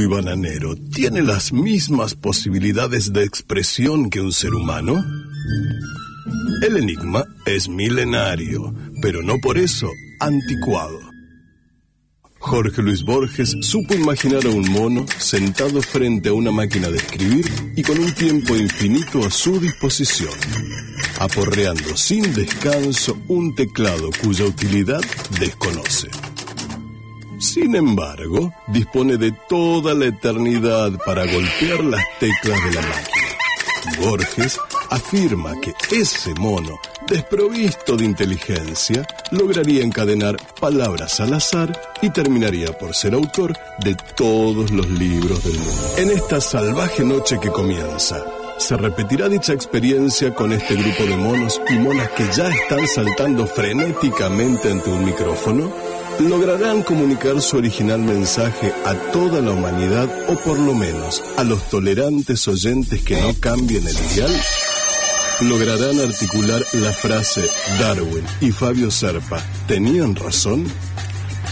y bananero tiene las mismas posibilidades de expresión que un ser humano? El enigma es milenario, pero no por eso anticuado. Jorge Luis Borges supo imaginar a un mono sentado frente a una máquina de escribir y con un tiempo infinito a su disposición, aporreando sin descanso un teclado cuya utilidad desconoce. Sin embargo, dispone de toda la eternidad para golpear las teclas de la máquina. Borges afirma que ese mono, desprovisto de inteligencia, lograría encadenar palabras al azar y terminaría por ser autor de todos los libros del mundo. En esta salvaje noche que comienza, ¿se repetirá dicha experiencia con este grupo de monos y monas que ya están saltando frenéticamente ante un micrófono? ¿Lograrán comunicar su original mensaje a toda la humanidad o por lo menos a los tolerantes oyentes que no cambien el dial? ¿Lograrán articular la frase Darwin y Fabio Serpa tenían razón?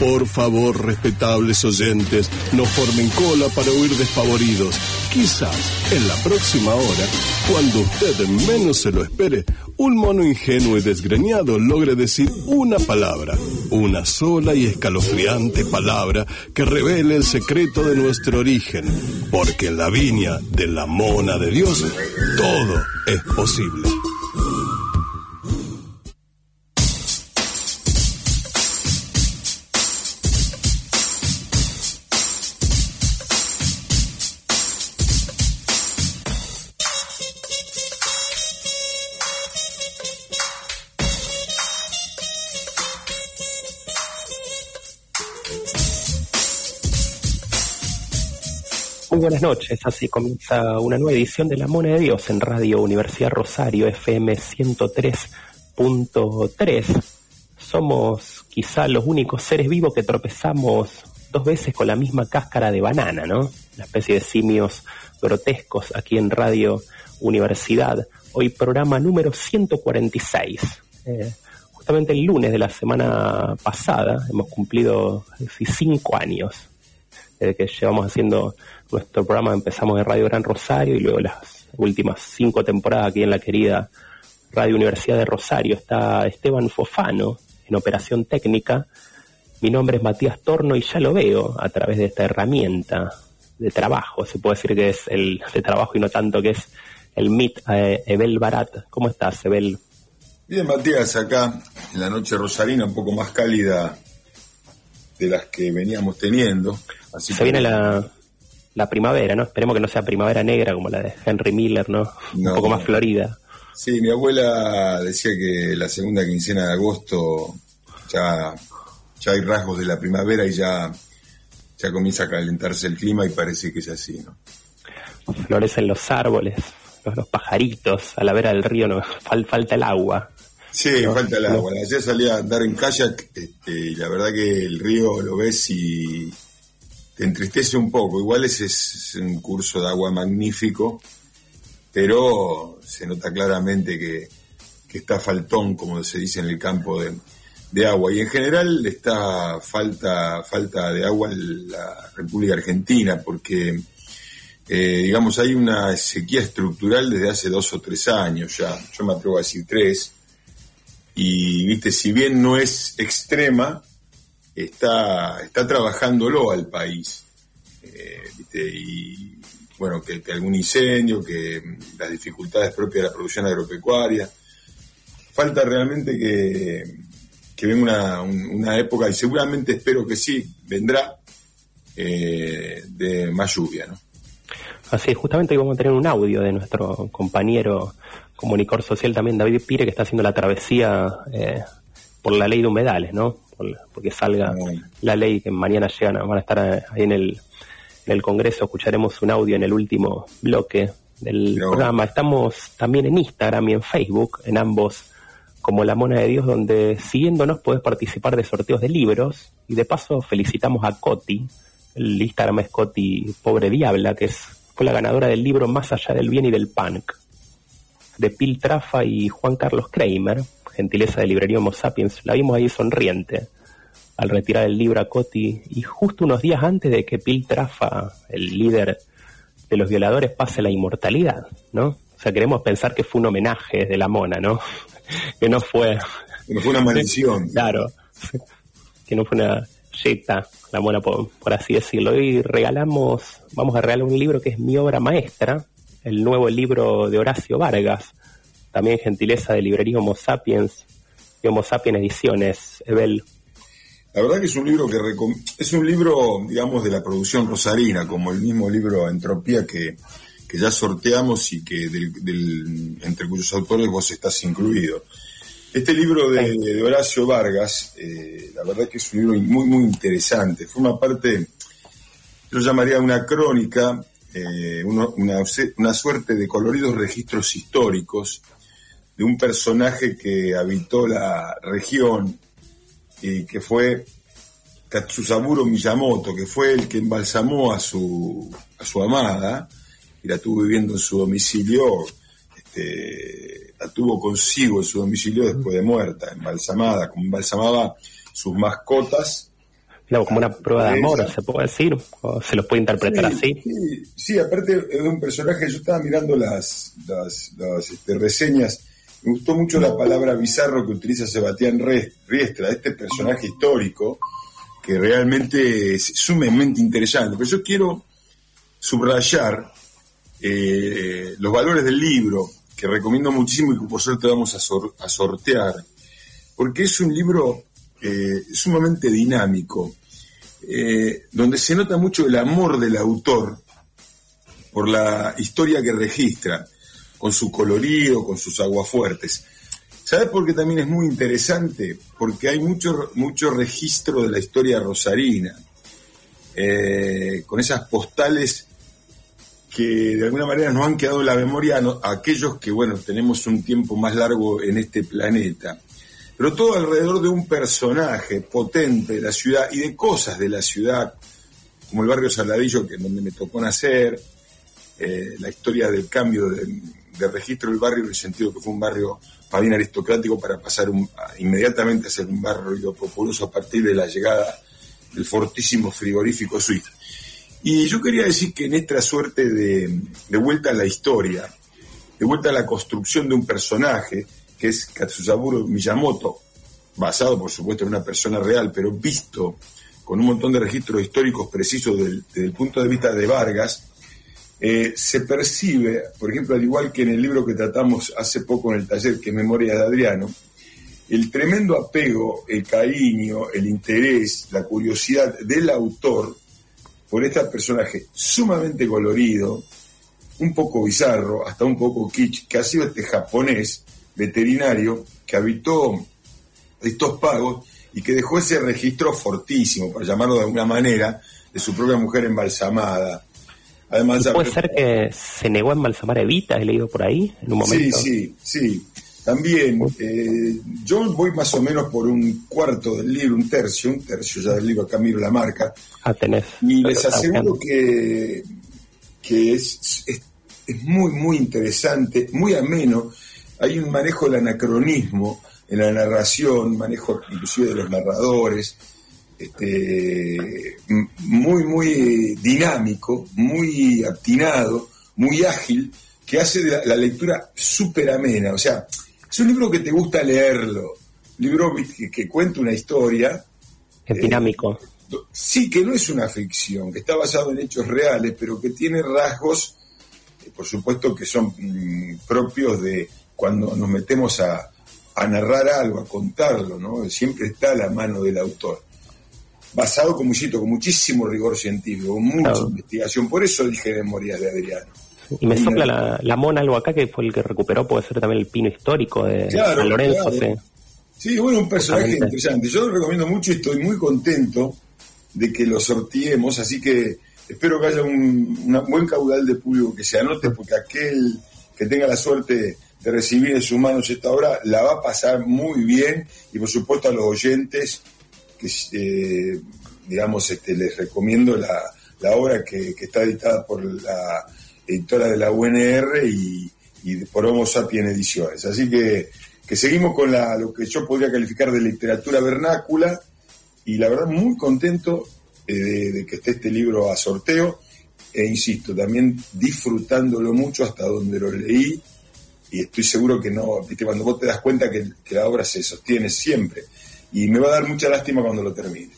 Por favor, respetables oyentes, no formen cola para huir desfavoridos. Quizás en la próxima hora, cuando usted menos se lo espere, un mono ingenuo y desgreñado logre decir una palabra, una sola y escalofriante palabra que revele el secreto de nuestro origen, porque en la viña de la mona de Dios todo es posible. Buenas noches, así comienza una nueva edición de La Mona de Dios en Radio Universidad Rosario FM 103.3. Somos quizá los únicos seres vivos que tropezamos dos veces con la misma cáscara de banana, ¿no? Una especie de simios grotescos aquí en Radio Universidad. Hoy programa número 146. Eh, justamente el lunes de la semana pasada hemos cumplido cinco años desde que llevamos haciendo nuestro programa empezamos en Radio Gran Rosario y luego las últimas cinco temporadas aquí en la querida Radio Universidad de Rosario. Está Esteban Fofano en operación técnica. Mi nombre es Matías Torno y ya lo veo a través de esta herramienta de trabajo. Se puede decir que es el de trabajo y no tanto que es el MIT eh, Ebel Barat. ¿Cómo estás, Ebel? Bien, Matías, acá en la noche rosarina, un poco más cálida de las que veníamos teniendo. Así Se viene la, la primavera, ¿no? Esperemos que no sea primavera negra como la de Henry Miller, ¿no? Un poco más florida. Sí, mi abuela decía que la segunda quincena de agosto ya, ya hay rasgos de la primavera y ya, ya comienza a calentarse el clima y parece que es así, ¿no? Florecen los árboles, los, pajaritos, a la vera del río no falta el agua. Sí, falta el agua. Ayer salí a andar en kayak este, y la verdad que el río lo ves y entristece un poco. Igual ese es un curso de agua magnífico, pero se nota claramente que, está faltón, como se dice en el campo de, agua. Y en general está falta, falta de agua en la República Argentina, porque, eh, digamos, hay una sequía estructural desde hace dos o tres años ya, yo me atrevo a decir tres, y, viste, si bien no es extrema, está, está trabajándolo al país. Eh, y bueno, que, algún incendio, que las dificultades propias de la producción agropecuaria. Falta realmente que, que venga una, época, y seguramente espero que sí, vendrá eh, de más lluvia, ¿no? Así justamente vamos a tener un audio de nuestro compañero comunicador social también, David Pire, que está haciendo la travesía eh, por la ley de humedales, ¿no? Porque salga la ley que mañana llegan, van a estar ahí en el, en el Congreso, escucharemos un audio en el último bloque del programa. Estamos también en Instagram y en Facebook, en ambos como La Mona de Dios, donde siguiéndonos puedes participar de sorteos de libros. Y de paso felicitamos a Coti, el Instagram es Coti Pobre Diabla, que es, fue la ganadora del libro Más allá del bien y del punk, de Pil Trafa y Juan Carlos Kramer, gentileza de librería Homo Sapiens, la vimos ahí sonriente al retirar el libro a Coti y justo unos días antes de que Piltrafa, el líder de los violadores, pase la inmortalidad, ¿no? O sea, queremos pensar que fue un homenaje de la mona, ¿no? que no fue... Que no fue una maldición. claro. Que no fue una yeta, la mona por, por así decirlo. Y regalamos, vamos a regalar un libro que es mi obra maestra, el nuevo libro de Horacio Vargas, también gentileza de librería Homo Sapiens y Homo Sapiens Ediciones, Evel. La verdad que es un libro que es un libro, digamos, de la producción rosarina, como el mismo libro Entropía que, ya sorteamos y que del, entre cuyos autores vos estás incluido. Este libro de, Horacio Vargas, eh, la verdad que es un libro muy, muy interesante. Forma parte, yo llamaría una crónica, eh, una, una suerte de coloridos registros históricos de un personaje que habitó la región y que fue Katsusaburo Miyamoto, que fue el que embalsamó a su, a su amada y la tuvo viviendo en su domicilio, este, la tuvo consigo en su domicilio después de muerta, embalsamada, como embalsamaba sus mascotas. Claro, como una prueba de amor, se puede decir, o se lo puede interpretar así. Sí, aparte es un personaje, yo estaba mirando las, las, este, reseñas me gustó mucho la palabra bizarro que utiliza Sebastián Riestra, este personaje histórico, que realmente es sumamente interesante. Pero yo quiero subrayar eh, los valores del libro, que recomiendo muchísimo y que por suerte vamos a, sortear, porque es un libro eh, sumamente dinámico, eh, donde se nota mucho el amor del autor por la historia que registra con su colorido, con sus aguafuertes. ¿Sabes por qué también es muy interesante? Porque hay mucho, mucho registro de la historia rosarina, eh, con esas postales que de alguna manera nos han quedado en la memoria a, aquellos que, bueno, tenemos un tiempo más largo en este planeta. Pero todo alrededor de un personaje potente de la ciudad y de cosas de la ciudad, como el barrio Saladillo, que es donde me tocó nacer, eh, la historia del cambio de, de registro del barrio en el sentido que fue un barrio más bien aristocrático para pasar inmediatamente a ser un barrio populoso a partir de la llegada del fortísimo frigorífico suizo. Y yo quería decir que en esta suerte de, vuelta a la historia, de vuelta a la construcción de un personaje, que es Katsusaburo Miyamoto, basado por supuesto en una persona real, pero visto con un montón de registros históricos precisos desde el punto de vista de Vargas, eh, se percibe, por ejemplo, al igual que en el libro que tratamos hace poco en el taller, que es Memoria de Adriano, el tremendo apego, el cariño, el interés, la curiosidad del autor por este personaje sumamente colorido, un poco bizarro, hasta un poco kitsch, que ha sido este japonés veterinario que habitó estos pagos y que dejó ese registro fortísimo, para llamarlo de alguna manera, de su propia mujer embalsamada, Además, puede ser que se negó a embalsamar a Evita, he leído por ahí en un momento. Sí, sí, sí. También, eh, yo voy más o menos por un cuarto del libro, un tercio, un tercio ya del libro, acá miro la marca. Ah, tenés. Y les aseguro que, que es, es, es muy, muy interesante, muy ameno. Hay un manejo del anacronismo en la narración, manejo inclusive de los narradores este, muy, muy dinámico, muy atinado, muy ágil, que hace la, lectura súper amena. O sea, es un libro que te gusta leerlo, libro que, cuenta una historia. Es dinámico. Eh, sí, que no es una ficción, que está basado en hechos reales, pero que tiene rasgos, eh, por supuesto, que son mm, propios de cuando nos metemos a, a narrar algo, a contarlo, ¿no? Siempre está a la mano del autor basado, como con muchísimo rigor científico, con mucha investigación. Por eso dije Memoria de Adriano. Y me sopla la, mona algo acá que fue el que recuperó, puede ser también el pino histórico de San Lorenzo. Sí. bueno, un personaje interesante. Yo lo recomiendo mucho y estoy muy contento de que lo sorteemos, así que espero que haya un buen caudal de público que se anote, porque aquel que tenga la suerte de recibir en sus manos esta obra la va a pasar muy bien y por supuesto a los oyentes que eh, digamos, este, les recomiendo la, obra que, está editada por la editora de la UNR y, por Homo Sapiens Ediciones. Así que, que seguimos con la, lo que yo podría calificar de literatura vernácula y la verdad muy contento eh, de, que esté este libro a sorteo e insisto, también disfrutándolo mucho hasta donde lo leí y estoy seguro que no, viste, cuando vos te das cuenta que, la obra se sostiene siempre y me va a dar mucha lástima cuando lo termine.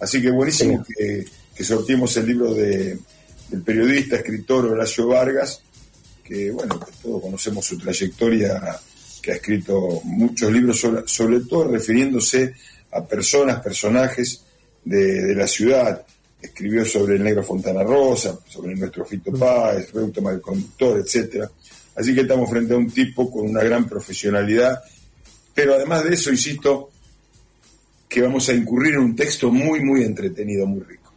Así que buenísimo que, que sorteemos el libro de, del periodista, escritor Horacio Vargas, que bueno, que todos conocemos su trayectoria, que ha escrito muchos libros, sobre, sobre todo refiriéndose a personas, personajes de, la ciudad. Escribió sobre el negro Fontana Rosa, sobre nuestro Fito Páez, Reutemann el conductor, etcétera. Así que estamos frente a un tipo con una gran profesionalidad, pero además de eso, insisto, que vamos a incurrir en un texto muy, muy entretenido, muy rico.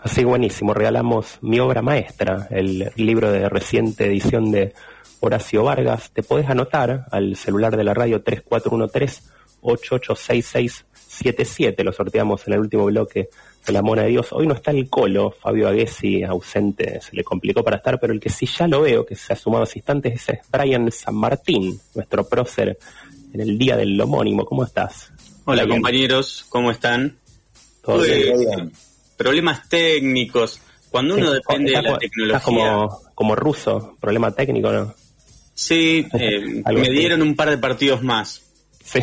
Así buenísimo, regalamos mi obra maestra, el libro de reciente edición de Horacio Vargas. Te podés anotar al celular de la radio 3413-886677. Lo sorteamos en el último bloque de La Mona de Dios. Hoy no está el colo, Fabio Aguesi, ausente, se le complicó para estar, pero el que sí ya lo veo, que se ha sumado a instantes, es Brian San Martín, nuestro prócer en el día del homónimo. ¿Cómo estás? Hola compañeros, ¿cómo están? Todo bien. Problemas técnicos. Cuando uno depende de la tecnología. como, como ruso, problema técnico, ¿no? Sí, eh, me dieron un par de partidos más. Sí,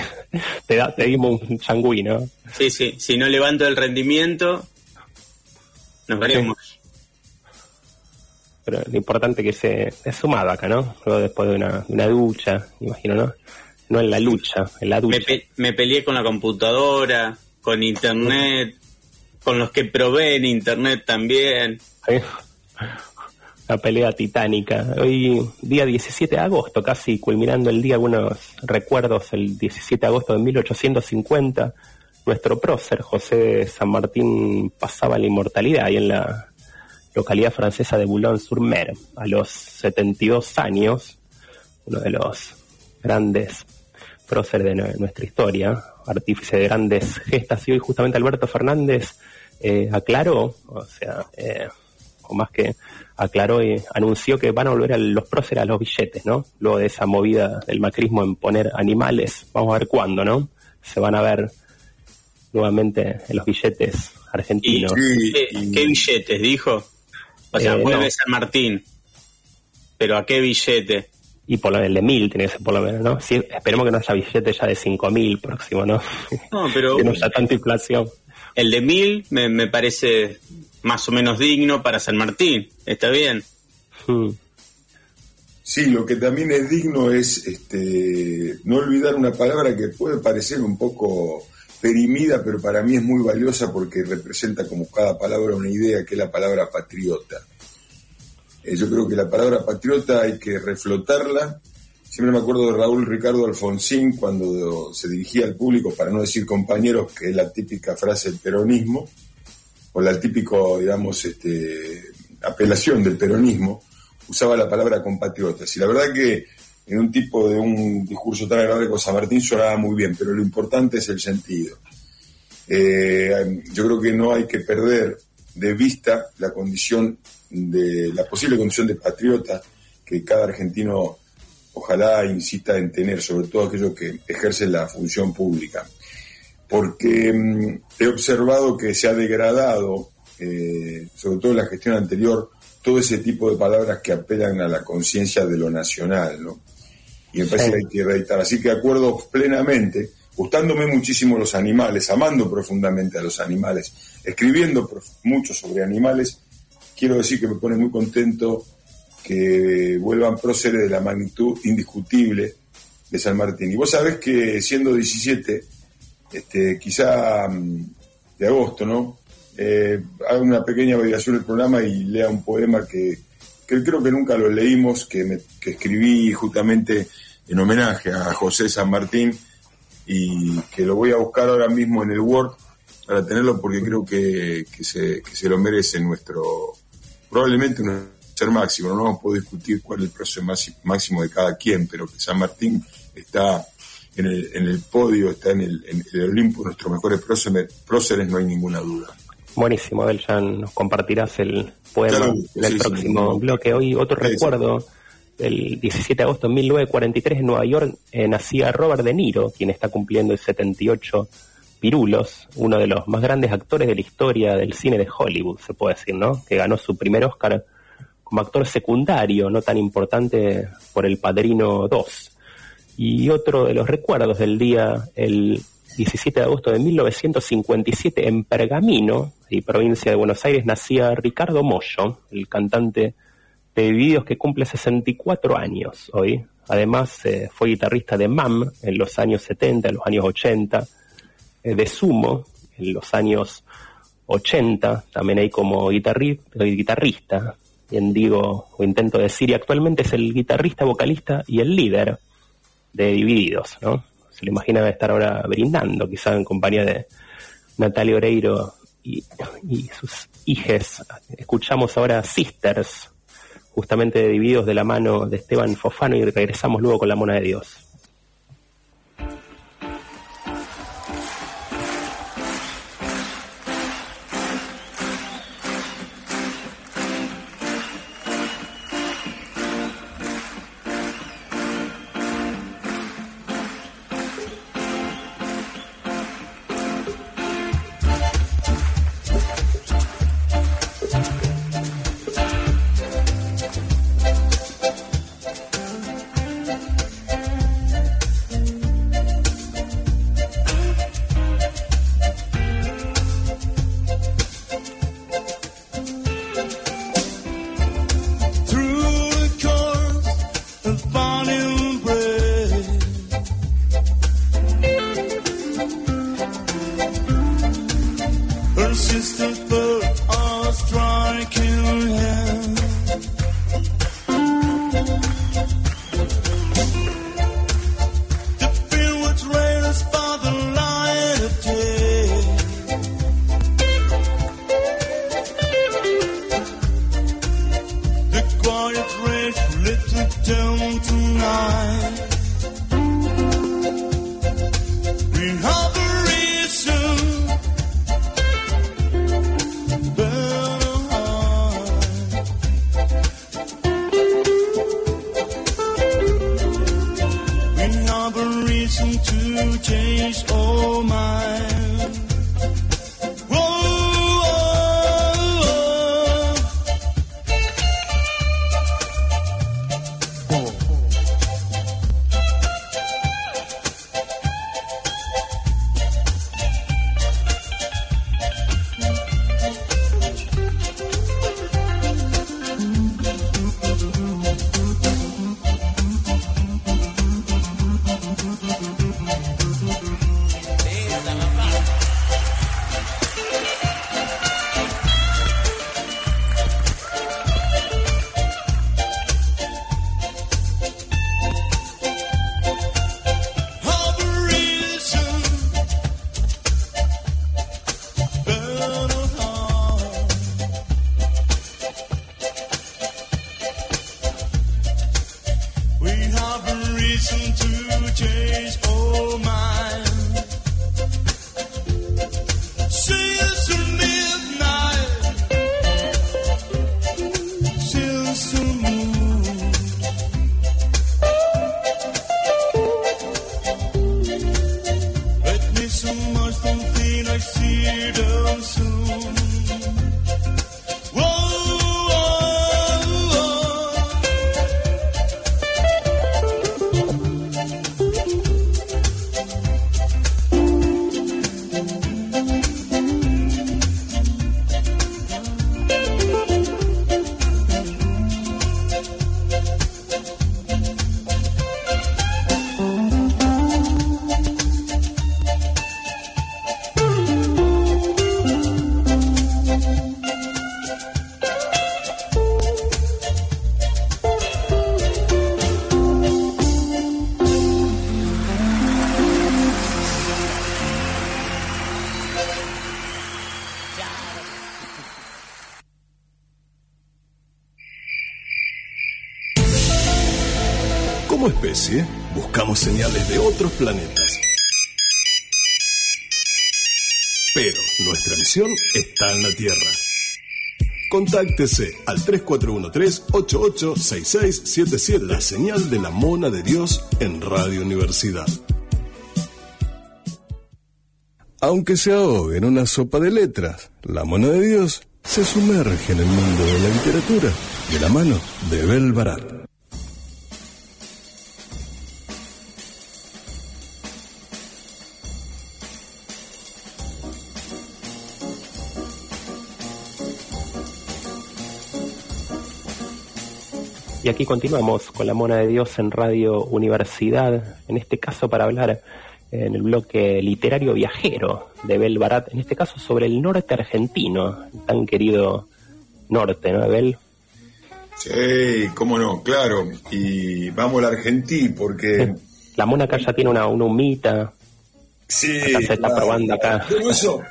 te, da, te dimos un changüí, ¿no? Sí, sí, si no levanto el rendimiento, nos veremos. Pero lo importante que se es sumado acá, ¿no? Luego después de una, una ducha, imagino, ¿no? No en la lucha, en la ducha. Me, me peleé con la computadora, con internet, con los que proveen internet también. La pelea titánica. Hoy, día 17 de agosto, casi culminando el día, algunos recuerdos, el 17 de agosto de 1850, nuestro prócer José San Martín pasaba la inmortalidad ahí en la localidad francesa de Boulogne-sur-Mer, a los 72 años, uno de los grandes próceres de nuestra historia, artífice de grandes gestas, y hoy justamente Alberto Fernández eh, aclaró, o sea, eh, o más que aclaró y anunció que van a volver a los próceres a los billetes, ¿no? Luego de esa movida del macrismo en poner animales, vamos a ver cuándo, ¿no? Se van a ver nuevamente en los billetes argentinos. ¿Qué, billetes dijo? O sea, eh, vuelve San Martín. ¿Pero a qué billete? Y por lo el de mil tiene que ser por lo menos, ¿no? esperemos que no haya billetes ya de cinco mil próximo, ¿no? No, pero... que no haya tanta inflación. El de mil me, me parece más o menos digno para San Martín. ¿Está bien? Hmm. Sí, lo que también es digno es este, no olvidar una palabra que puede parecer un poco perimida, pero para mí es muy valiosa porque representa como cada palabra una idea, que es la palabra patriota. Eh, yo creo que la palabra patriota hay que reflotarla. Siempre me acuerdo de Raúl Ricardo Alfonsín cuando se dirigía al público, para no decir compañeros, que es la típica frase del peronismo, o la típico, digamos, este, apelación del peronismo, usaba la palabra compatriotas. Y la verdad que en un tipo de un discurso tan agradable como San Martín sonaba muy bien, pero lo importante es el sentido. Eh, yo creo que no hay que perder de vista la condición de la posible condición de patriota que cada argentino ojalá insista en tener, sobre todo aquellos que ejercen la función pública porque mm, he observado que se ha degradado, eh, sobre todo en la gestión anterior, todo ese tipo de palabras que apelan a la conciencia de lo nacional, ¿no? Y me parece que hay que reeditar. Así que acuerdo plenamente, gustándome muchísimo los animales, amando profundamente a los animales, escribiendo mucho sobre animales, quiero decir que me pone muy contento que vuelvan próceres de la magnitud indiscutible de San Martín. Y vos sabés que siendo 17, este, quizá mm, de agosto, ¿no? Eh, haga una pequeña variación del programa y lea un poema que, creo que nunca lo leímos, que, escribí justamente en homenaje a José San Martín y que lo voy a buscar ahora mismo en el Word para tenerlo porque creo que, se, lo merece nuestro, probablemente un ser máximo, no puedo discutir cuál es el proceso máximo de cada quien, pero que San Martín está en el, podio, está en el, en el Olimpo, nuestros mejores próceres, no hay ninguna duda. Buenísimo, Abel, ya nos compartirás el poema en el próximo bloque. Hoy otro recuerdo, el 17 de agosto de 1943 en Nueva York eh, nacía Robert De Niro, quien está cumpliendo el 78 Pirulos, uno de los más grandes actores de la historia del cine de Hollywood, se puede decir, ¿no? Que ganó su primer Oscar como actor secundario, no tan importante por El Padrino 2. Y otro de los recuerdos del día, el 17 de agosto de 1957, en Pergamino, y provincia de Buenos Aires, nacía Ricardo Mollo, el cantante de videos que cumple 64 años hoy. Además, eh, fue guitarrista de MAM en los años 70, en los años 80, eh, de Sumo en los años 80, también hay como guitarrista, guitarrista, bien digo o intento decir, y actualmente es el guitarrista, vocalista y el líder de Divididos, ¿no? Se le imagina estar ahora brindando, quizá en compañía de Natalia Oreiro y, y sus hijes. Escuchamos ahora Sisters, justamente divididos de la mano de Esteban Fofano y regresamos luego con la mona de Dios. Otros planetas. Pero nuestra misión está en la Tierra. Contáctese al 3413-886677, la señal de la mona de Dios en Radio Universidad. Aunque se ahogue en una sopa de letras, la mano de Dios se sumerge en el mundo de la literatura de la mano de Bel Barat. Y aquí continuamos con la Mona de Dios en Radio Universidad, en este caso para hablar en el bloque literario viajero de Bel Barat, en este caso sobre el norte argentino, tan querido norte, ¿no, Bel? Sí, cómo no, claro. Y vamos a la Argentina porque... La mona acá ya tiene una, una humita. Sí. se está probando acá. eso,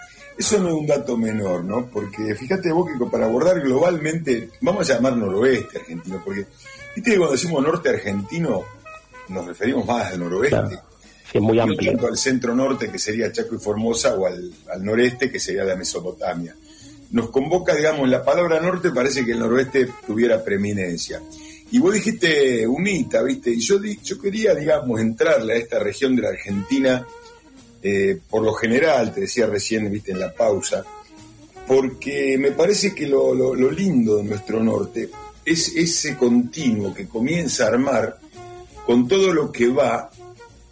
eso no es un dato menor, ¿no? Porque fíjate vos que para abordar globalmente, vamos a llamar noroeste argentino, porque viste que cuando decimos norte argentino nos referimos más al noroeste. Es muy amplio. Tanto al centro norte, que sería Chaco y Formosa, o al, al noreste, que sería la Mesopotamia. Nos convoca, digamos, la palabra norte, parece que el noroeste tuviera preeminencia. Y vos dijiste unita, ¿viste? Y yo, yo quería, digamos, entrarle a esta región de la Argentina eh, por lo general, te decía recién, viste, en la pausa, porque me parece que lo, lo, lindo de nuestro norte es ese continuo que comienza a armar con todo lo que va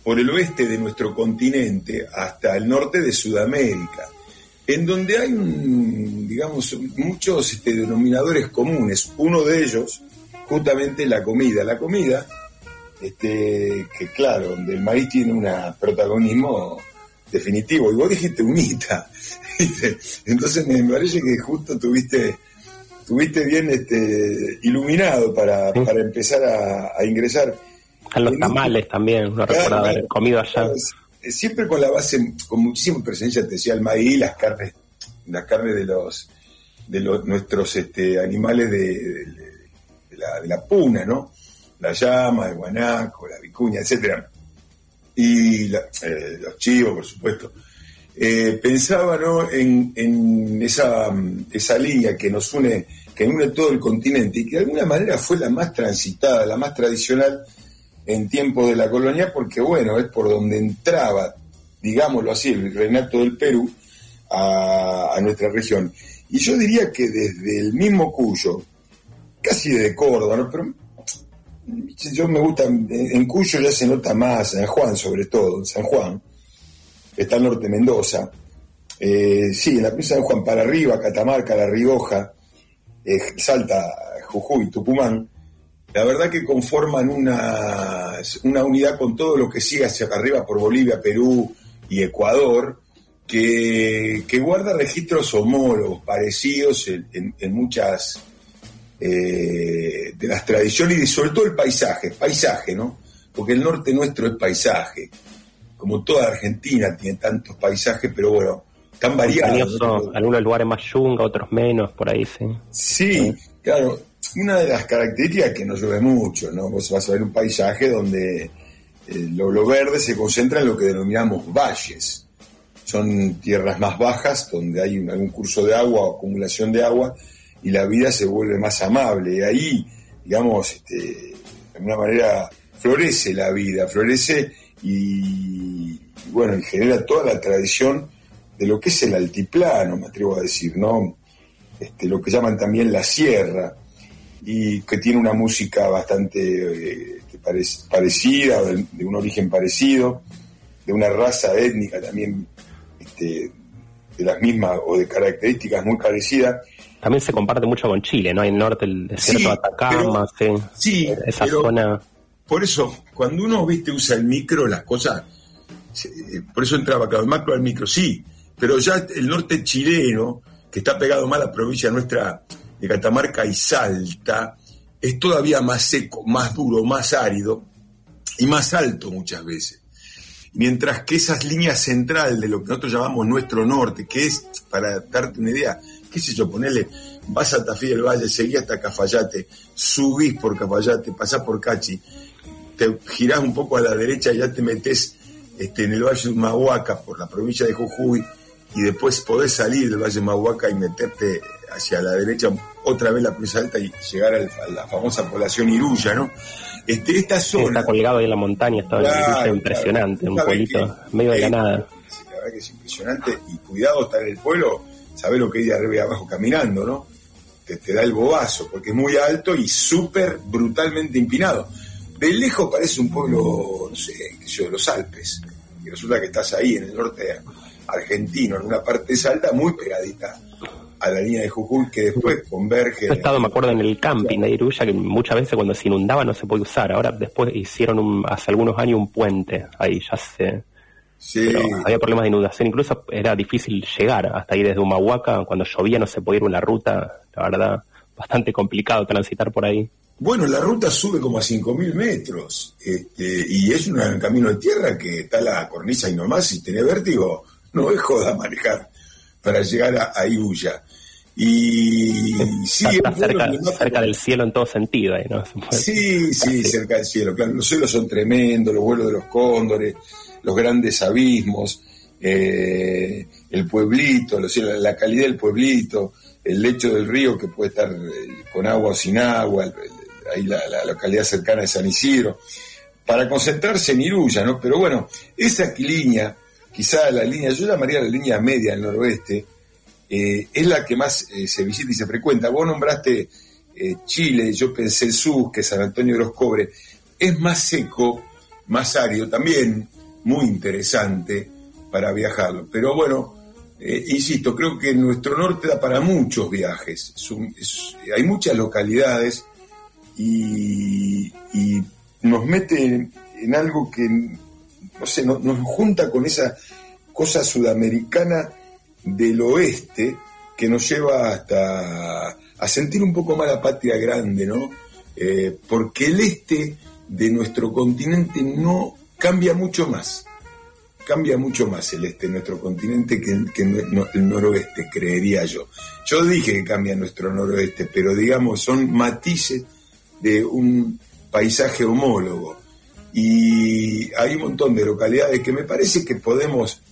por el oeste de nuestro continente hasta el norte de Sudamérica, en donde hay, digamos, muchos este, denominadores comunes. Uno de ellos, justamente la comida. La comida, este, que claro, donde el maíz tiene un protagonismo definitivo. Y vos dijiste unita. Entonces me parece que justo tuviste tuviste bien este, iluminado para, para empezar a, ingresar. A los tamales también, no recuerdo haber comido allá. Siempre con la base, con muchísima presencia, te decía el maíz, las carnes, las carnes de los de los, nuestros este, animales de, la, de la puna, ¿no? La llama, el guanaco, la vicuña, etcétera y eh, los chivos, por supuesto. Eh, pensaba ¿no? en, en esa, esa, línea que nos une, que une todo el continente y que de alguna manera fue la más transitada, la más tradicional en tiempos de la colonia, porque bueno, es por donde entraba, digámoslo así, el reinato del Perú a, a nuestra región. Y yo diría que desde el mismo Cuyo, casi de Córdoba, pero yo me gusta, en Cuyo ya se nota más, San Juan sobre todo, San Juan, está el norte de Mendoza, eh, sí, en la provincia de San Juan para arriba, Catamarca, La Rioja, eh, Salta, Jujuy, Tucumán, la verdad que conforman una, una unidad con todo lo que sigue hacia arriba por Bolivia, Perú y Ecuador, que, guarda registros homólogos, parecidos en muchas eh, de las tradiciones y sobre todo el paisaje, paisaje, ¿no? Porque el norte nuestro es paisaje, como toda Argentina tiene tantos paisajes, pero bueno, tan variados. Algunos lugares más yunga, otros menos, por ahí, sí. Sí, claro, una de las características es que no llueve mucho, ¿no? Vos vas a ver un paisaje donde eh, lo, verde se concentra en lo que denominamos valles. Son tierras más bajas, donde hay algún curso de agua o acumulación de agua, y la vida se vuelve más amable. Y ahí, digamos, este, de alguna manera florece la vida, florece y, bueno, y genera toda la tradición de lo que es el altiplano, me atrevo a decir, ¿no? Este, lo que llaman también la sierra, y que tiene una música bastante eh, parecida, de, de, un origen parecido, de una raza étnica también este, de las mismas o de características muy parecidas, también se comparte mucho con Chile, ¿no? Hay el norte, el desierto de Atacama, sí, esa zona. Por eso, cuando uno, viste, usa el micro, las cosas, por eso entraba acá, el macro al micro, sí, pero ya el norte chileno, que está pegado más a la provincia nuestra de Catamarca y Salta, es todavía más seco, más duro, más árido y más alto muchas veces. Mientras que esas líneas centrales de lo que nosotros llamamos nuestro norte, que es, para darte una idea, qué sé yo, ponele, vas a Tafí del Valle, seguís hasta Cafayate, subís por Cafayate, pasás por Cachi, te girás un poco a la derecha y ya te metes este, en el Valle de Mahuaca por la provincia de Jujuy y después podés salir del Valle de Mahuaca y meterte hacia la derecha otra vez la provincia alta y llegar a la famosa población Iruya, ¿no? Este, esta zona... está colgado ahí en la montaña, está impresionante, un pueblito medio de la nada. verdad que es impresionante. Y cuidado estar en el pueblo, saber lo que hay de arriba y abajo caminando, ¿no? Te, te da el bobazo, porque es muy alto y súper brutalmente empinado. De lejos parece un pueblo, no sé, yo, los Alpes. Y resulta que estás ahí en el norte argentino, en una parte alta muy pegadita a la línea de Jujuy que después converge. He estado, me acuerdo, en el camping de Iruya que muchas veces cuando se inundaba no se podía usar. Ahora después hicieron hace algunos años un puente ahí, ya se... Sí. había problemas de inundación, incluso era difícil llegar hasta ahí desde Humahuaca, cuando llovía no se podía ir en la ruta, la verdad, bastante complicado transitar por ahí. Bueno, la ruta sube como a 5.000 metros este, y es un camino de tierra que está la cornisa y nomás, si tiene vértigo, no es joda manejar para llegar a, a Iruya. Y sí, está, cerca, cerca, del cielo en todo sentido ahí, ¿no? Sí, sí, cerca del cielo. Claro, los cielos son tremendos, los vuelos de los cóndores, los grandes abismos, eh, el pueblito, los cielos, la calidad del pueblito, el lecho del río que puede estar eh, con agua o sin agua, ahí la, la, localidad cercana de San Isidro, para concentrarse en Iruya, ¿no? Pero bueno, esa línea, quizá la línea, yo llamaría la línea media del noroeste, eh, es la que más eh, se visita y se frecuenta. Vos nombraste eh, Chile, yo pensé el sur, que San Antonio de los Cobres, es más seco, más árido, también muy interesante para viajarlo. Pero bueno, insisto, creo que nuestro norte da para muchos viajes. hay muchas localidades y, nos mete en algo que, no sé, nos junta con esa cosa sudamericana del oeste que nos lleva hasta a sentir un poco más la patria grande, ¿no? Eh, porque el este de nuestro continente no cambia mucho más. Cambia mucho más el este de nuestro continente que, el noroeste, creería yo. Yo dije que cambia nuestro noroeste, pero digamos, son matices de un paisaje homólogo. Y hay un montón de localidades que me parece que podemos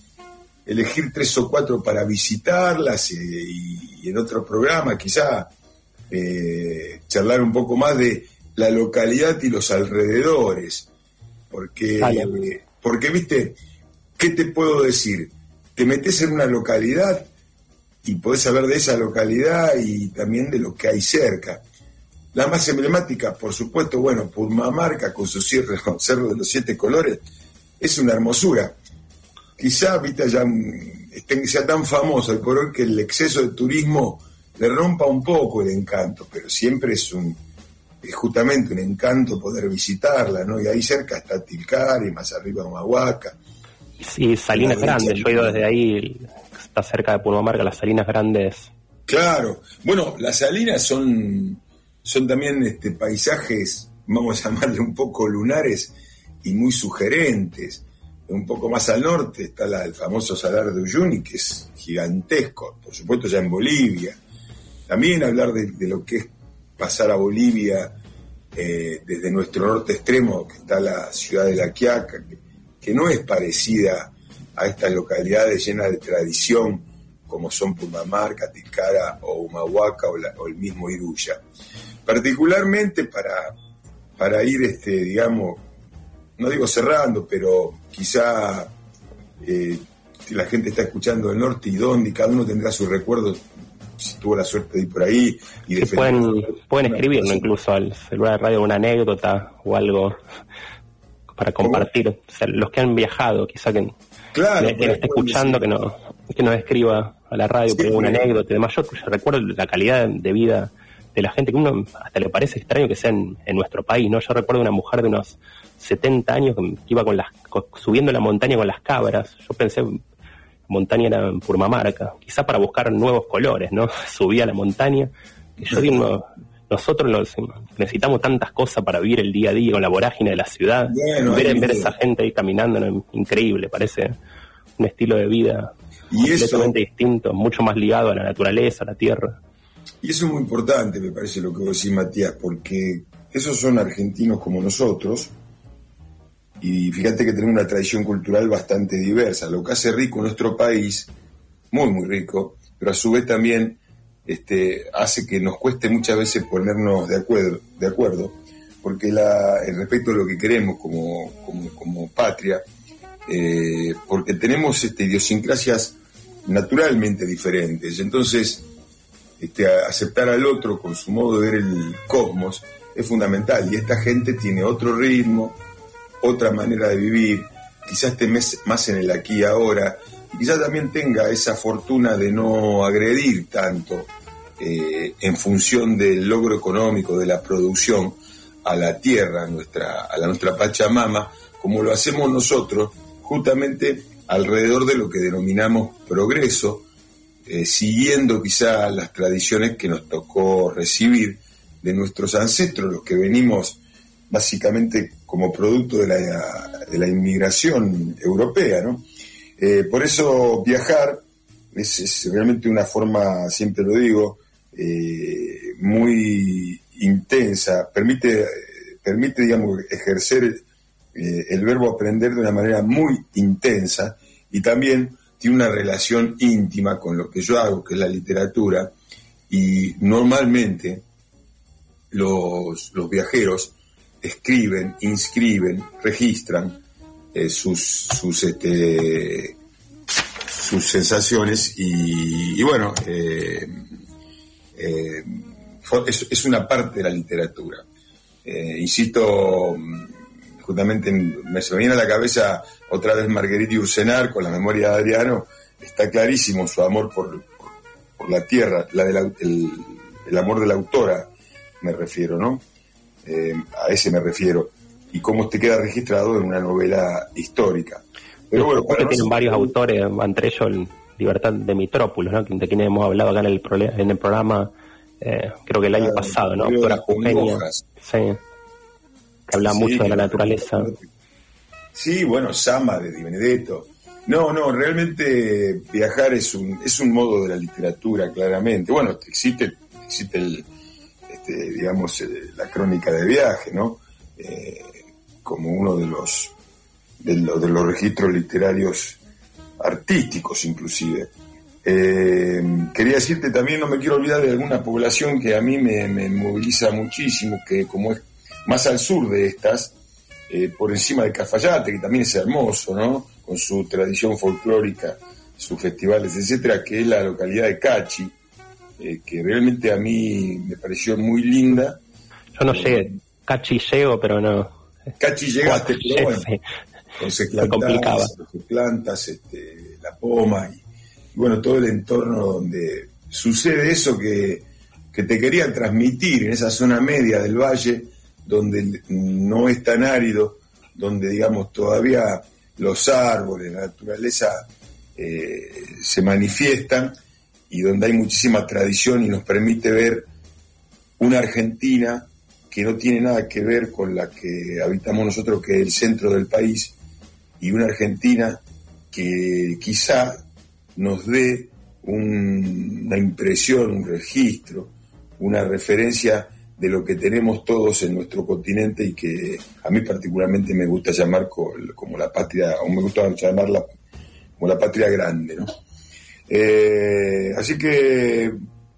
elegir tres o cuatro para visitarlas eh, y, en otro programa quizá eh, charlar un poco más de la localidad y los alrededores. Porque, porque, viste, ¿qué te puedo decir? Te metes en una localidad y podés saber de esa localidad y también de lo que hay cerca. La más emblemática, por supuesto, bueno, Purmamarca con su cerro de los siete colores, es una hermosura quizá viste, ya sea tan famoso el por hoy que el exceso de turismo le rompa un poco el encanto, pero siempre es un es justamente un encanto poder visitarla, ¿no? Y ahí cerca está Tilcari, más arriba Humahuaca. Sí, Salinas Grandes, yo he ido desde ahí, está cerca de Purmamarca, las Salinas Grandes. Claro, bueno, las Salinas son, son también este, paisajes, vamos a llamarle un poco lunares y muy sugerentes un poco más al norte está el famoso Salar de Uyuni, que es gigantesco, por supuesto ya en Bolivia. También hablar de, lo que es pasar a Bolivia eh, desde nuestro norte extremo, que está la ciudad de La Quiaca, que, no es parecida a estas localidades llenas de tradición como son Pumamarca, Tilcara o Humahuaca o, el mismo Iruya. Particularmente para, para ir, este, digamos, no digo cerrando, pero quizá eh, la gente está escuchando del norte y dónde, y cada uno tendrá sus recuerdos, si tuvo la suerte de ir por ahí. y pueden, pueden escribirlo incluso al celular de radio, una anécdota o algo para compartir. los que han viajado, quizá que, claro, que, esté escuchando, que no que nos escriba a la radio, pero una anécdota. Además, yo recuerdo la calidad de vida de la gente, que uno hasta le parece extraño que sea en, en nuestro país, ¿no? Yo recuerdo una mujer de unos 70 años que iba con las subiendo la montaña con las cabras. Yo pensé montaña era en Purmamarca, quizá para buscar nuevos colores, ¿no? Subía a la montaña. Y yo digo, nosotros necesitamos tantas cosas para vivir el día a día con la vorágine de la ciudad. ver, ver esa gente ahí caminando, increíble, parece un estilo de vida completamente distinto, mucho más ligado a la naturaleza, a la tierra. Y eso es muy importante, me parece lo que vos decís, Matías, porque esos son argentinos como nosotros, y fíjate que tenemos una tradición cultural bastante diversa, lo que hace rico nuestro país, muy, muy rico, pero a su vez también este, hace que nos cueste muchas veces ponernos de acuerdo, de acuerdo porque la, respecto a lo que queremos como, como, patria, eh, porque tenemos este, idiosincrasias naturalmente diferentes. Entonces, este, aceptar al otro con su modo de ver el cosmos es fundamental. Y esta gente tiene otro ritmo, otra manera de vivir, quizás esté más en el aquí y ahora, y quizás también tenga esa fortuna de no agredir tanto eh, en función del logro económico, de la producción a la tierra, a, nuestra, a la nuestra Pachamama, como lo hacemos nosotros, justamente alrededor de lo que denominamos progreso, eh, siguiendo quizá las tradiciones que nos tocó recibir de nuestros ancestros, los que venimos básicamente como producto de la, de la inmigración europea. ¿no? Eh, por eso viajar es, realmente una forma, siempre lo digo, eh, muy intensa, permite, permite digamos, ejercer el verbo aprender de una manera muy intensa y también tiene una relación íntima con lo que yo hago, que es la literatura, y normalmente los, viajeros escriben, inscriben, registran eh, sus, sus, este, sus sensaciones y, bueno, eh, eh, es, una parte de la literatura. insisto, justamente me se me viene a la cabeza otra vez Marguerite Ursenar con la memoria de Adriano, está clarísimo su amor por, por la tierra, la el, el, amor de la autora, me refiero, ¿no? Eh, a ese me refiero. Y cómo te queda registrado en una novela histórica. Pero bueno, tienen varios autores, entre ellos Libertad de Mitrópolis, ¿no? de quienes hemos hablado acá en el, en el programa, eh, creo que el año pasado, ¿no? Autora Eugenia. Sí que habla mucho de la naturaleza. Sí, bueno, Sama de Di Benedetto. No, no, realmente viajar es un, es un modo de la literatura, claramente. Bueno, existe, existe el, este, digamos, la crónica de viaje, ¿no? Eh, como uno de los, de, de, los registros literarios artísticos, inclusive. Eh, quería decirte también, no me quiero olvidar de alguna población que a mí me, me moviliza muchísimo, que como es más al sur de estas, eh, por encima de Cafayate, que también es hermoso, ¿no? Con su tradición folclórica, sus festivales, etcétera, que es la localidad de Cachi, eh, que realmente a mí me pareció muy linda. Yo no sé, Cachi llego, pero no. Cachi llegaste, pero bueno, plantas, plantas este, la poma y, bueno, todo el entorno donde sucede eso que, que te querían transmitir en esa zona media del valle, donde no es tan árido, donde digamos todavía los árboles, la naturaleza eh, se manifiestan y donde hay muchísima tradición y nos permite ver una Argentina que no tiene nada que ver con la que habitamos nosotros, que es el centro del país, y una Argentina que quizá nos dé una impresión, un registro, una referencia de lo que tenemos todos en nuestro continente y que a mí particularmente me gusta llamar como la patria, o me gusta llamarla como la patria grande, ¿no? Eh, así que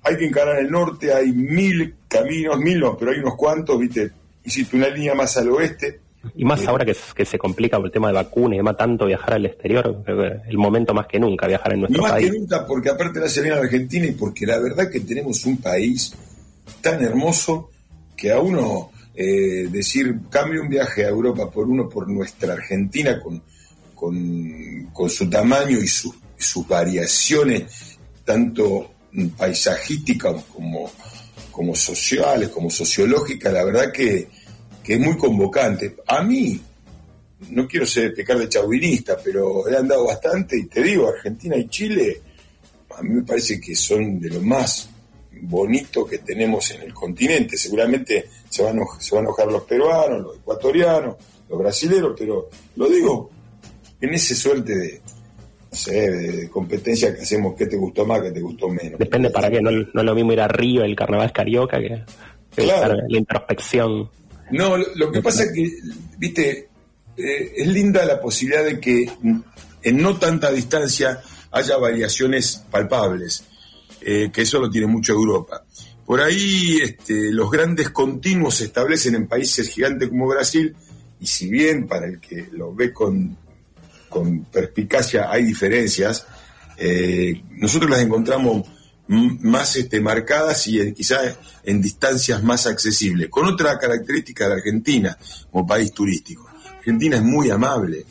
hay que encarar el norte, hay mil caminos, mil no, pero hay unos cuantos, viste, hiciste una línea más al oeste. Y más ahora que, que, se complica por el tema de vacunas y demás, tanto viajar al exterior, el momento más que nunca viajar en nuestro país. Más que nunca, porque aparte la viene a Argentina y porque la verdad que tenemos un país tan hermoso que a uno eh, decir cambio un viaje a Europa por uno por nuestra Argentina con, con, su tamaño y, sus variaciones tanto paisajísticas como, como sociales, como sociológicas, la verdad que, que es muy convocante. A mí, no quiero ser pecar de chauvinista, pero he andado bastante y te digo, Argentina y Chile, a mí me parece que son de lo más bonito que tenemos en el continente. Seguramente se van, a, se van a enojar los peruanos, los ecuatorianos, los brasileños, pero lo digo en esa suerte de, no sé, de competencia que hacemos, qué te gustó más, qué te gustó menos. Depende para qué, no, no es lo mismo ir a Río, el carnaval carioca, que, la introspección. No, lo, que pasa es que, viste, eh, es linda la posibilidad de que en no tanta distancia haya variaciones palpables. Eh, que eso lo tiene mucho Europa. Por ahí este, los grandes continuos se establecen en países gigantes como Brasil, y si bien para el que lo ve con, con perspicacia hay diferencias, eh, nosotros las encontramos más este, marcadas y quizás en distancias más accesibles, con otra característica de Argentina como país turístico. Argentina es muy amable,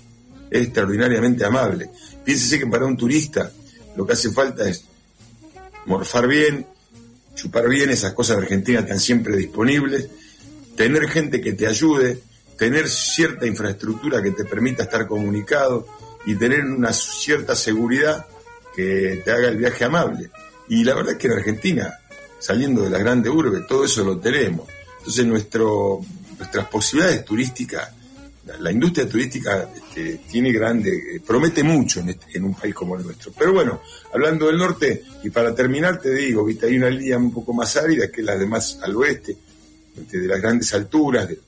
es extraordinariamente amable. Piénsese que para un turista lo que hace falta es morfar bien, chupar bien, esas cosas de Argentina están siempre disponibles, tener gente que te ayude, tener cierta infraestructura que te permita estar comunicado y tener una cierta seguridad que te haga el viaje amable. Y la verdad es que en Argentina, saliendo de la grande urbe, todo eso lo tenemos. Entonces nuestras posibilidades turísticas, la, industria turística este, tiene grande, eh, promete mucho este, en, un país como el nuestro. Pero bueno, hablando del norte, y para terminar te digo, viste, hay una línea un poco más árida que las demás al oeste, este, de las grandes alturas, de,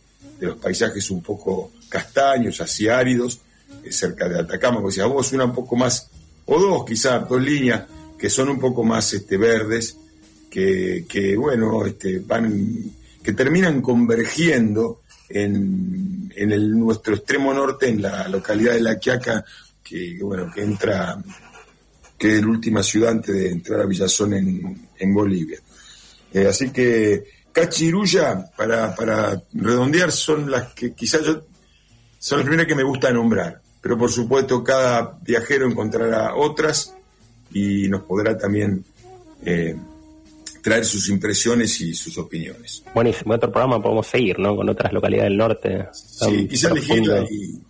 los paisajes un poco castaños, así áridos, eh, cerca de Atacama, como decía vos, una un poco más o dos quizás, dos líneas que son un poco más este, verdes, que, bueno, este, van, que terminan convergiendo en, en el, nuestro extremo norte, en la localidad de La Quiaca, que bueno, que entra, que es la última ciudad antes de entrar a Villazón en, en Bolivia. Eh, así que Cachirulla, para, para redondear, son las que quizás yo, son las primeras que me gusta nombrar pero por supuesto cada viajero encontrará otras y nos podrá también eh, traer sus impresiones y sus opiniones. Buenísimo, en otro programa podemos seguir, ¿no? Con otras localidades del norte. Sí, quizás elegir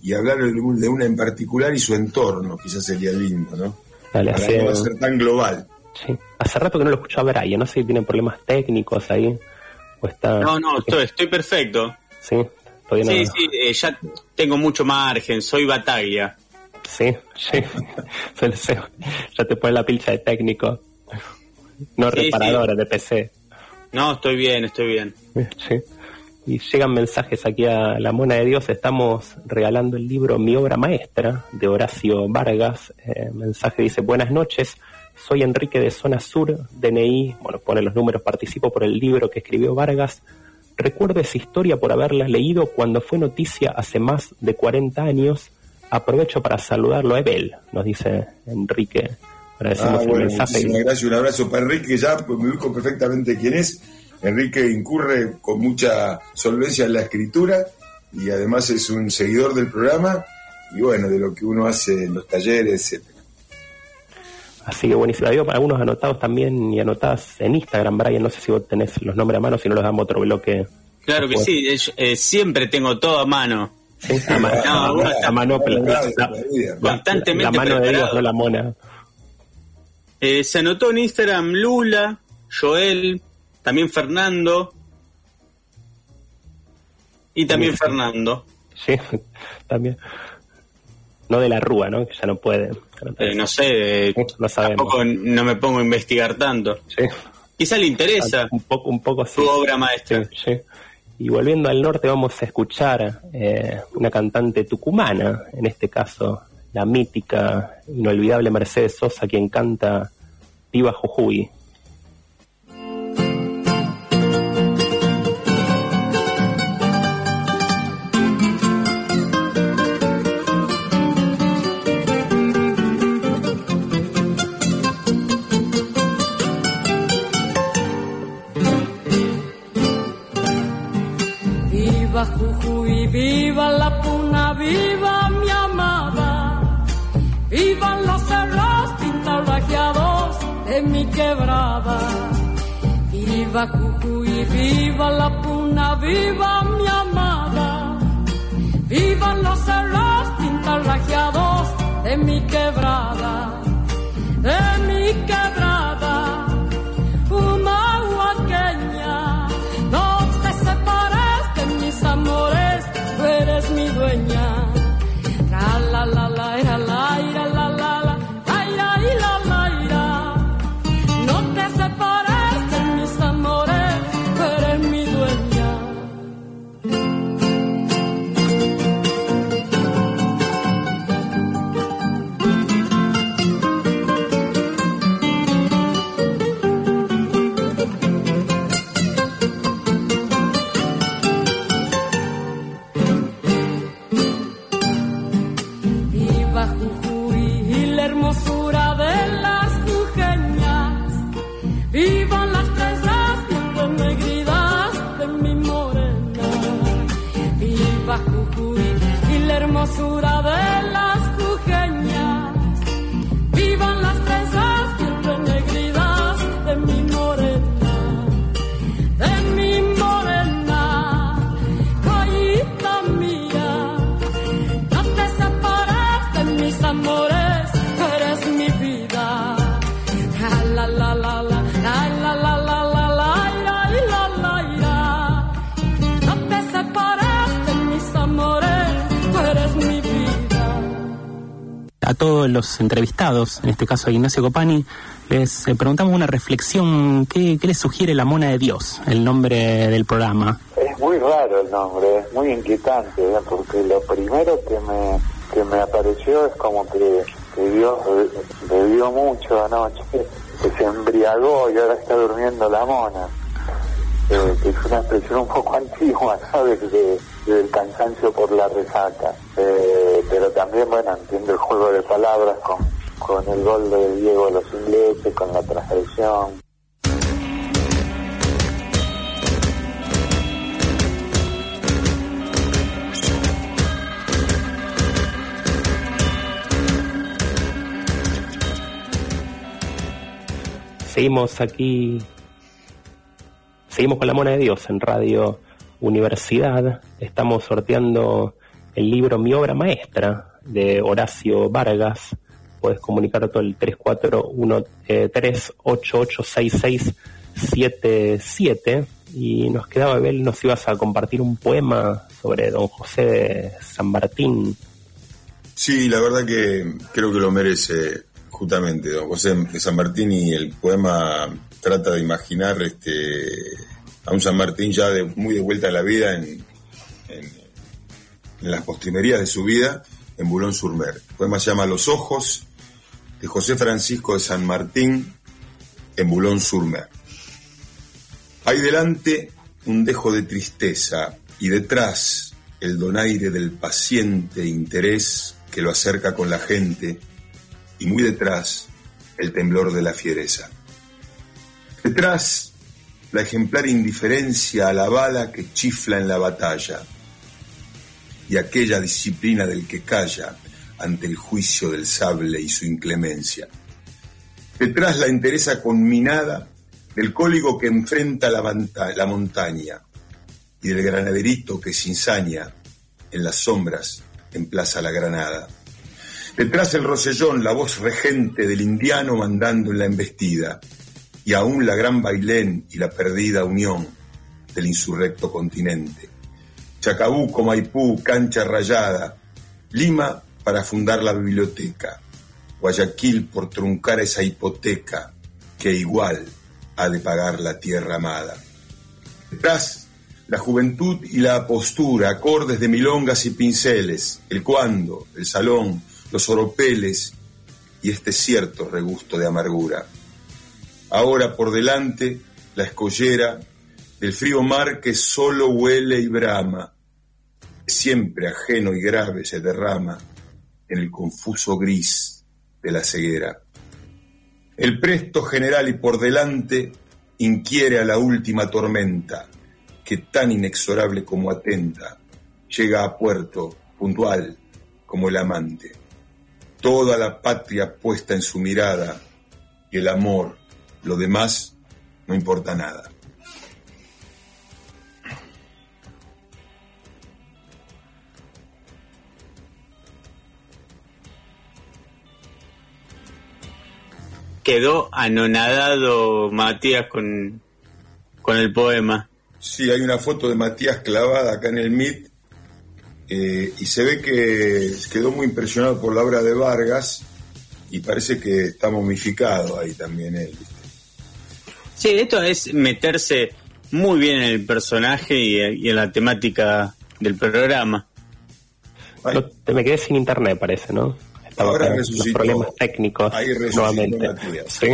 y, hablar de una en particular y su entorno, quizás sería lindo, ¿no? Dale, Para no ser tan global. Sí, hace rato que no lo escucho a Brian, no sé si tienen problemas técnicos ahí. O está... No, no, estoy, estoy perfecto. Sí, sí, sí, eh, ya tengo mucho margen, soy batalla. Sí, sí, ya te pone la pilcha de técnico, no reparadora de PC. No, estoy bien, estoy bien. Sí. Y llegan mensajes aquí a La Mona de Dios. Estamos regalando el libro Mi obra maestra de Horacio Vargas. Eh, mensaje dice: Buenas noches, soy Enrique de Zona Sur, DNI. Bueno, pone los números, participo por el libro que escribió Vargas. Recuerdo esa historia por haberla leído cuando fue noticia hace más de 40 años. Aprovecho para saludarlo a Ebel, nos dice Enrique. Agradecemos ah, el mensaje. Gracias, un abrazo para Enrique, ya pues, me ubico perfectamente quién es. Enrique incurre con mucha solvencia en la escritura y además es un seguidor del programa y bueno, de lo que uno hace en los talleres, etc. Así que buenísimo. Había algunos anotados también y anotadas en Instagram, Brian. No sé si vos tenés los nombres a mano, si no los damos otro bloque. Claro que sí, eh, siempre tengo todo a mano. a, mano, constantemente. La mano de Dios, no la mona. Eh, se anotó en Instagram Lula, Joel, también Fernando. Y también Fernando. Sí, también no de la Rúa, ¿no? Que ya no puede. Eh, no sé, no tampoco no me pongo a investigar tanto. Sí. Quizá le interesa un poco, un poco su obra maestra. Sí, Y volviendo al norte vamos a escuchar eh, una cantante tucumana, en este caso la mítica, inolvidable Mercedes Sosa, quien canta Viva Jujuy. Viva la puna, viva mi amada. Vivan los cerros pintarrajeados de mi quebrada. Viva Jujuy, viva la puna, viva mi amada. Vivan los cerros pintarrajeados de mi quebrada. De mi quebrada. Una dueña. basura. Los entrevistados, en este caso a Ignacio Copani, les eh, preguntamos una reflexión. ¿Qué, qué les sugiere la mona de Dios, el nombre del programa? Es muy raro el nombre, es muy inquietante, ¿eh? porque lo primero que me, que me apareció es como que, que Dios be- bebió mucho anoche, que se embriagó y ahora está durmiendo la mona. Eh, es una expresión un poco antigua, ¿sabes? De, del cansancio por la resaca. Pero también, bueno, entiendo el juego de palabras con, con el gol de Diego de los ingleses, con la transgresión. Seguimos aquí, seguimos con la mona de Dios en Radio Universidad. Estamos sorteando el libro Mi obra maestra de Horacio Vargas. Puedes comunicar todo el 3413886677 y nos quedaba, Abel, nos ibas a compartir un poema sobre don José de San Martín. Sí, la verdad que creo que lo merece justamente don José de San Martín y el poema trata de imaginar este a un San Martín ya de, muy de vuelta a la vida en, en las postrimerías de su vida en Boulogne-sur-Mer. El poema se llama Los ojos de José Francisco de San Martín en Boulogne-sur-Mer. Hay delante un dejo de tristeza y detrás el donaire del paciente interés que lo acerca con la gente y muy detrás el temblor de la fiereza. Detrás la ejemplar indiferencia a la bala que chifla en la batalla y aquella disciplina del que calla ante el juicio del sable y su inclemencia. Detrás la entereza conminada del cóligo que enfrenta la, montaña y del granaderito que se ensaña en las sombras en Plaza La Granada. Detrás el Rosellón, la voz regente del indiano mandando en la embestida, y aún la gran Bailén y la perdida unión del insurrecto continente. Chacabuco, Maipú, Cancha Rayada, Lima para fundar la biblioteca, Guayaquil por truncar esa hipoteca que igual ha de pagar la tierra amada. Detrás, la juventud y la postura, acordes de milongas y pinceles, el cuándo, el salón, los oropeles y este cierto regusto de amargura. Ahora por delante, la escollera del frío mar que solo huele y brama, siempre ajeno y grave se derrama en el confuso gris de la ceguera. El presto general y por delante inquiere a la última tormenta, que tan inexorable como atenta llega a puerto puntual como el amante. Toda la patria puesta en su mirada y el amor, lo demás no importa nada. Quedó anonadado Matías con, con el poema. Sí, hay una foto de Matías clavada acá en el MIT eh, y se ve que quedó muy impresionado por la obra de Vargas y parece que está momificado ahí también él. ¿viste? Sí, esto es meterse muy bien en el personaje y, y en la temática del programa. Ay, me quedé sin internet, parece, ¿no? Ahora resucitó. problemas técnicos Ahí resucitó nuevamente. Matías. Sí.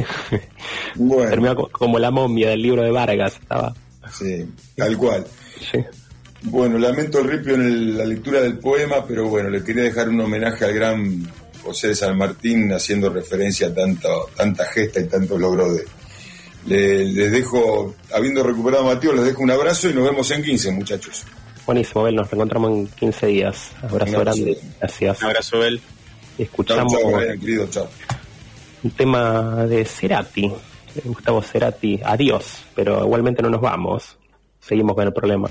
bueno, Terminó co- como la momia del libro de Vargas. Estaba. sí, tal cual. Sí. Bueno, lamento el ripio en el- la lectura del poema, pero bueno, le quería dejar un homenaje al gran José de San Martín, haciendo referencia a tanto, tanta gesta y tantos logros de. Le- les dejo, habiendo recuperado a Mateo, les dejo un abrazo y nos vemos en 15, muchachos. Buenísimo, Bel, nos reencontramos en 15 días. Abrazo grande, gracias. Un abrazo, Bel. Escuchamos un tema de Cerati, Gustavo Cerati, adiós, pero igualmente no nos vamos, seguimos con el problema.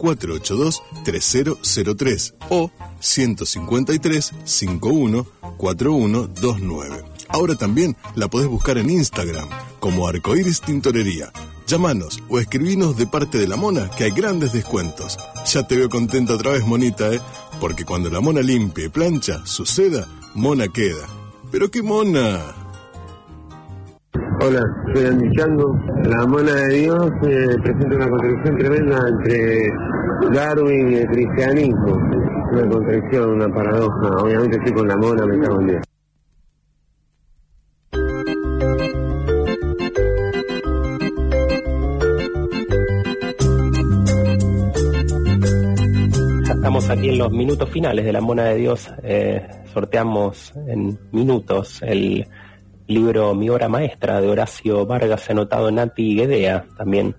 482-3003 o 153-514129. Ahora también la podés buscar en Instagram como Arcoiris Tintorería. Llámanos o escribinos de parte de la mona que hay grandes descuentos. Ya te veo contenta otra vez, monita, ¿eh? Porque cuando la mona limpia y plancha, suceda, mona queda. Pero qué mona. Hola, soy Andy Chango. La mona de Dios eh, presenta una contradicción tremenda entre Darwin y el cristianismo. Una contradicción, una paradoja. Obviamente estoy con la mona, me cago en Dios. estamos aquí en los minutos finales de la Mona de Dios. Eh, sorteamos en minutos el libro Mi obra maestra de Horacio Vargas, anotado Nati Guedea, también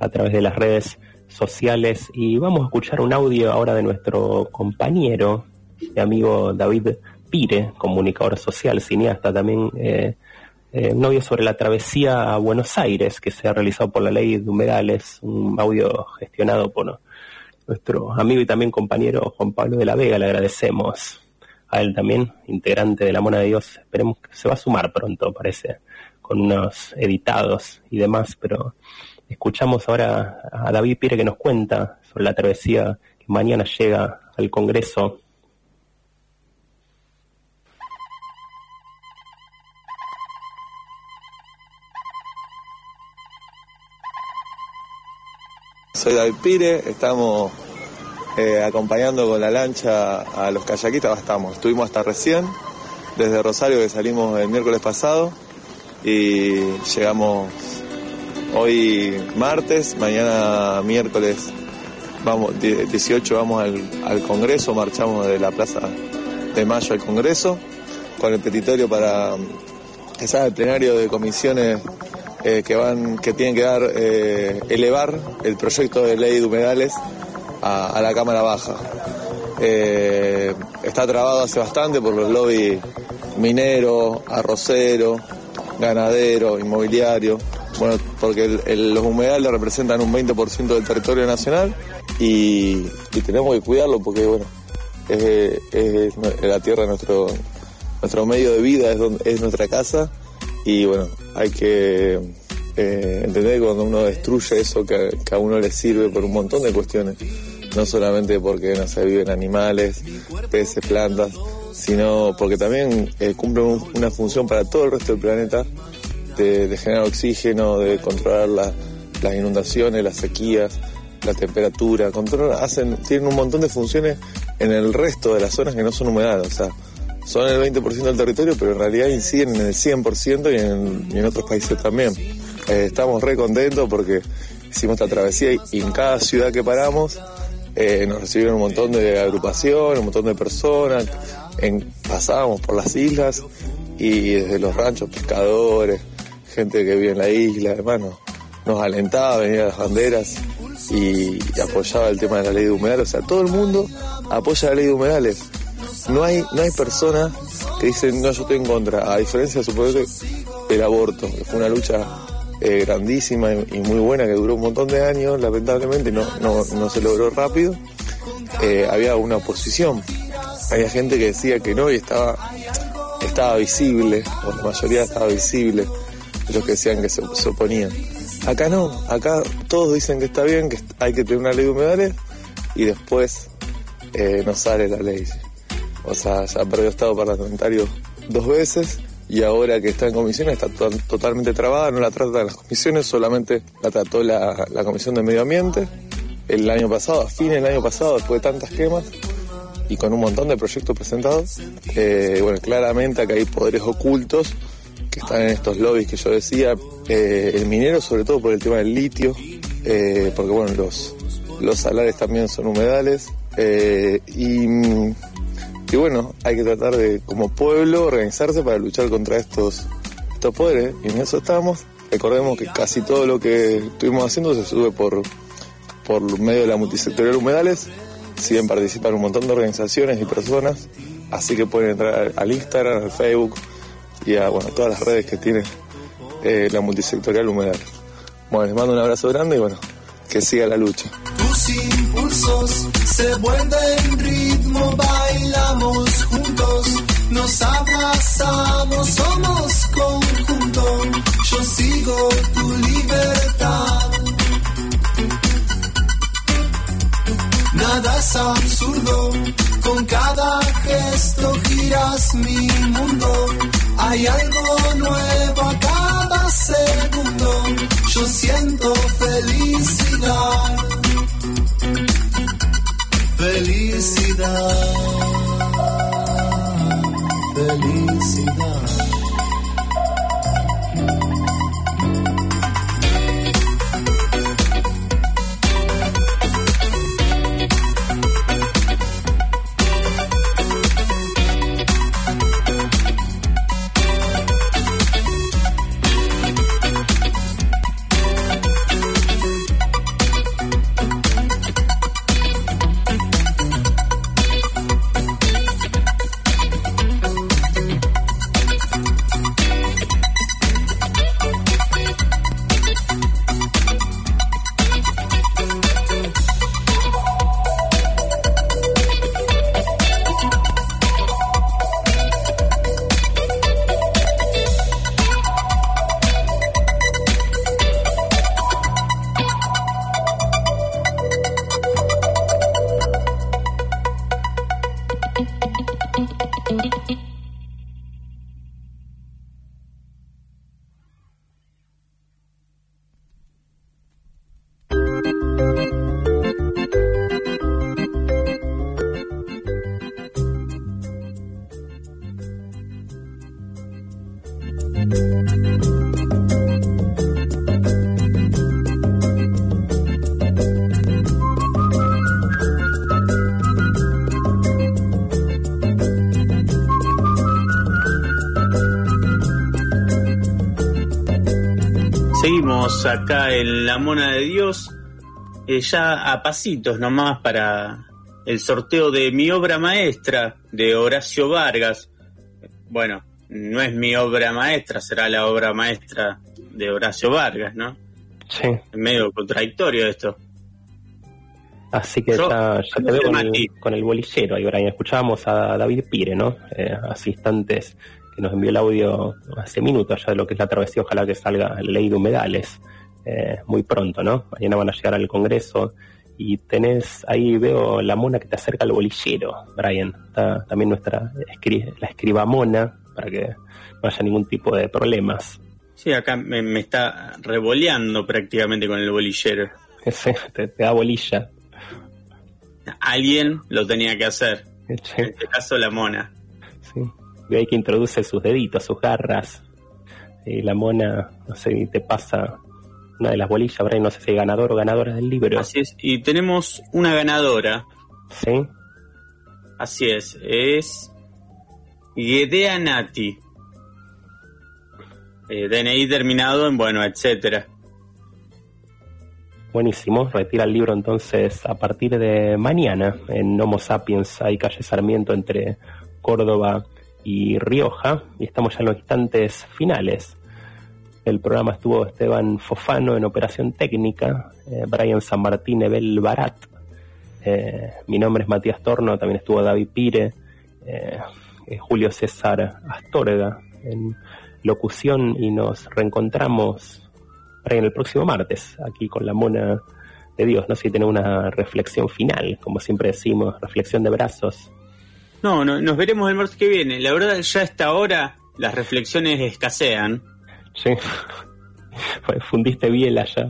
a través de las redes sociales. Y vamos a escuchar un audio ahora de nuestro compañero y amigo David Pire, comunicador social, cineasta también. Eh, eh, un audio sobre la travesía a Buenos Aires que se ha realizado por la ley de humedales, un audio gestionado por nuestro amigo y también compañero Juan Pablo de la Vega, le agradecemos a él también, integrante de la Mona de Dios, esperemos que se va a sumar pronto, parece, con unos editados y demás, pero escuchamos ahora a David Pire que nos cuenta sobre la travesía que mañana llega al Congreso. Soy David Pire, estamos eh, acompañando con la lancha a los kayakitas, estamos, estuvimos hasta recién, desde Rosario que salimos el miércoles pasado y llegamos hoy martes, mañana miércoles vamos 18 vamos al, Congreso, marchamos de la Plaza de Mayo al Congreso con el petitorio para que el plenario de comisiones eh, que van que tienen que dar eh, elevar el proyecto de ley de humedales a, la Cámara Baja. Eh, está trabado hace bastante por los lobbies minero, arrocero, ganadero, inmobiliario, bueno, porque los humedales representan un 20% del territorio nacional y, tenemos que cuidarlo porque bueno, es, la tierra nuestro, nuestro medio de vida, es, es nuestra casa y bueno, hay que eh, entender que cuando uno destruye eso que, a uno le sirve por un montón de cuestiones, no solamente porque no se viven animales, peces, plantas, sino porque también eh, cumple una función para todo el resto del planeta de, generar oxígeno, de controlar las inundaciones, las sequías, la temperatura, controlan, hacen, tienen un montón de funciones en el resto de las zonas que no son humedales. O sea, son el 20% del territorio, pero en realidad inciden en el 100% y en, y en otros países también. Eh, estamos re contentos porque hicimos esta travesía y en cada ciudad que paramos eh, nos recibieron un montón de agrupaciones, un montón de personas, pasábamos por las islas y desde los ranchos pescadores, gente que vive en la isla, hermano, nos alentaba, venía las banderas y, y, apoyaba el tema de la ley de humedales. O sea, todo el mundo apoya la ley de humedales no hay, no hay personas que dicen, no, yo estoy en contra, a diferencia, supongo del aborto, que fue una lucha eh, grandísima y, muy buena que duró un montón de años, lamentablemente no, no, se logró rápido. Eh, había una oposición, había gente que decía que no y estaba, estaba visible, o la mayoría estaba visible, los que decían que se, oponían. Acá no, acá todos dicen que está bien, que hay que tener una ley de humedales y después eh, no sale la ley. O sea, ya perdió estado parlamentario dos veces y ahora que está en comisión está totalmente trabada, no la tratan las comisiones, solamente la trató la, Comisión de Medio Ambiente el año pasado, a fin del año pasado, después de tantas quemas y con un montón de proyectos presentados. Eh, bueno, claramente acá hay poderes ocultos que están en estos lobbies que yo decía, eh, el minero sobre todo por el tema del litio, eh, porque bueno, los, los salares también son humedales y y bueno, hay que tratar de, como pueblo, organizarse para luchar contra estos, estos poderes. Y en eso estamos. Recordemos que casi todo lo que estuvimos haciendo se sube por, por medio de la multisectorial Humedales. Siguen participando un montón de organizaciones y personas. Así que pueden entrar al Instagram, al Facebook y a todas las redes que tiene eh, la multisectorial Humedales. Bueno, les mando un abrazo grande y bueno, que siga la lucha. Tus impulsos se vuelven ritmo bailamos juntos, nos abrazamos, somos conjunto, yo sigo tu libertad. Nada es absurdo, con cada gesto giras mi mundo, hay algo nuevo a cada segundo, yo siento felicidad. felicidade, felicidade. Acá en La Mona de Dios, eh, ya a pasitos nomás para el sorteo de mi obra maestra de Horacio Vargas. Bueno, no es mi obra maestra, será la obra maestra de Horacio Vargas, ¿no? Sí. Es medio contradictorio esto. Así que Yo- ya, ya te veo con el, con el bolillero ahí, Brian. Escuchábamos a David Pire, ¿no? Eh, hace instantes que nos envió el audio hace minutos ya de lo que es la travesía. Ojalá que salga la ley de humedales eh, muy pronto, ¿no? Mañana van a llegar al Congreso y tenés ahí, veo la mona que te acerca al bolillero, Brian. Está también nuestra escri- la escribamona para que no haya ningún tipo de problemas. Sí, acá me, me está revoleando prácticamente con el bolillero. Ese te, te da bolilla. Alguien lo tenía que hacer. En este caso, la mona. Sí. Ve ahí que introduce sus deditos, sus garras. Y la mona, no sé, y te pasa una de las bolillas, Brian, no sé si hay ganador o ganadora del libro. Así es. Y tenemos una ganadora. Sí. Así es. Es Gedea Nati. Eh, DNI terminado en bueno, etcétera. Buenísimo. Retira el libro entonces a partir de mañana en Homo Sapiens. Hay calle Sarmiento entre Córdoba Rioja. Y estamos ya en los instantes finales. El programa estuvo Esteban Fofano en operación técnica, eh, Brian San Martín, Ebel Barat. Eh, mi nombre es Matías Torno, también estuvo David Pire, eh, Julio César Astorga en locución y nos reencontramos Brian, el próximo martes aquí con la mona de Dios. No sé si tiene una reflexión final, como siempre decimos, reflexión de brazos. No, no, nos veremos el martes que viene. La verdad, ya a esta hora las reflexiones escasean. Sí. Fundiste biela ya.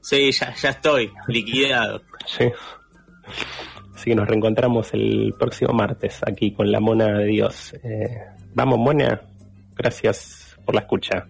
Sí, ya, ya estoy liquidado. Sí. Así que nos reencontramos el próximo martes aquí con la mona de Dios. Eh, vamos, mona. Gracias por la escucha.